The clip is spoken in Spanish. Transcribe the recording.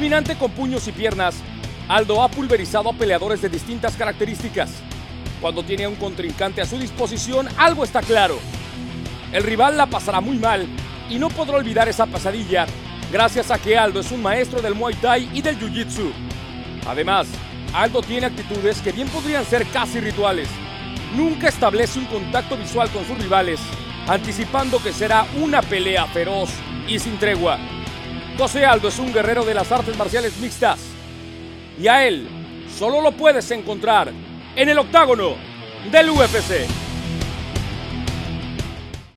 Fulminante con puños y piernas, Aldo ha pulverizado a peleadores de distintas características. Cuando tiene a un contrincante a su disposición, algo está claro. El rival la pasará muy mal y no podrá olvidar esa pasadilla gracias a que Aldo es un maestro del Muay Thai y del Jiu-Jitsu. Además, Aldo tiene actitudes que bien podrían ser casi rituales. Nunca establece un contacto visual con sus rivales, anticipando que será una pelea feroz y sin tregua. José Aldo es un guerrero de las artes marciales mixtas. Y a él solo lo puedes encontrar en el octágono del UFC.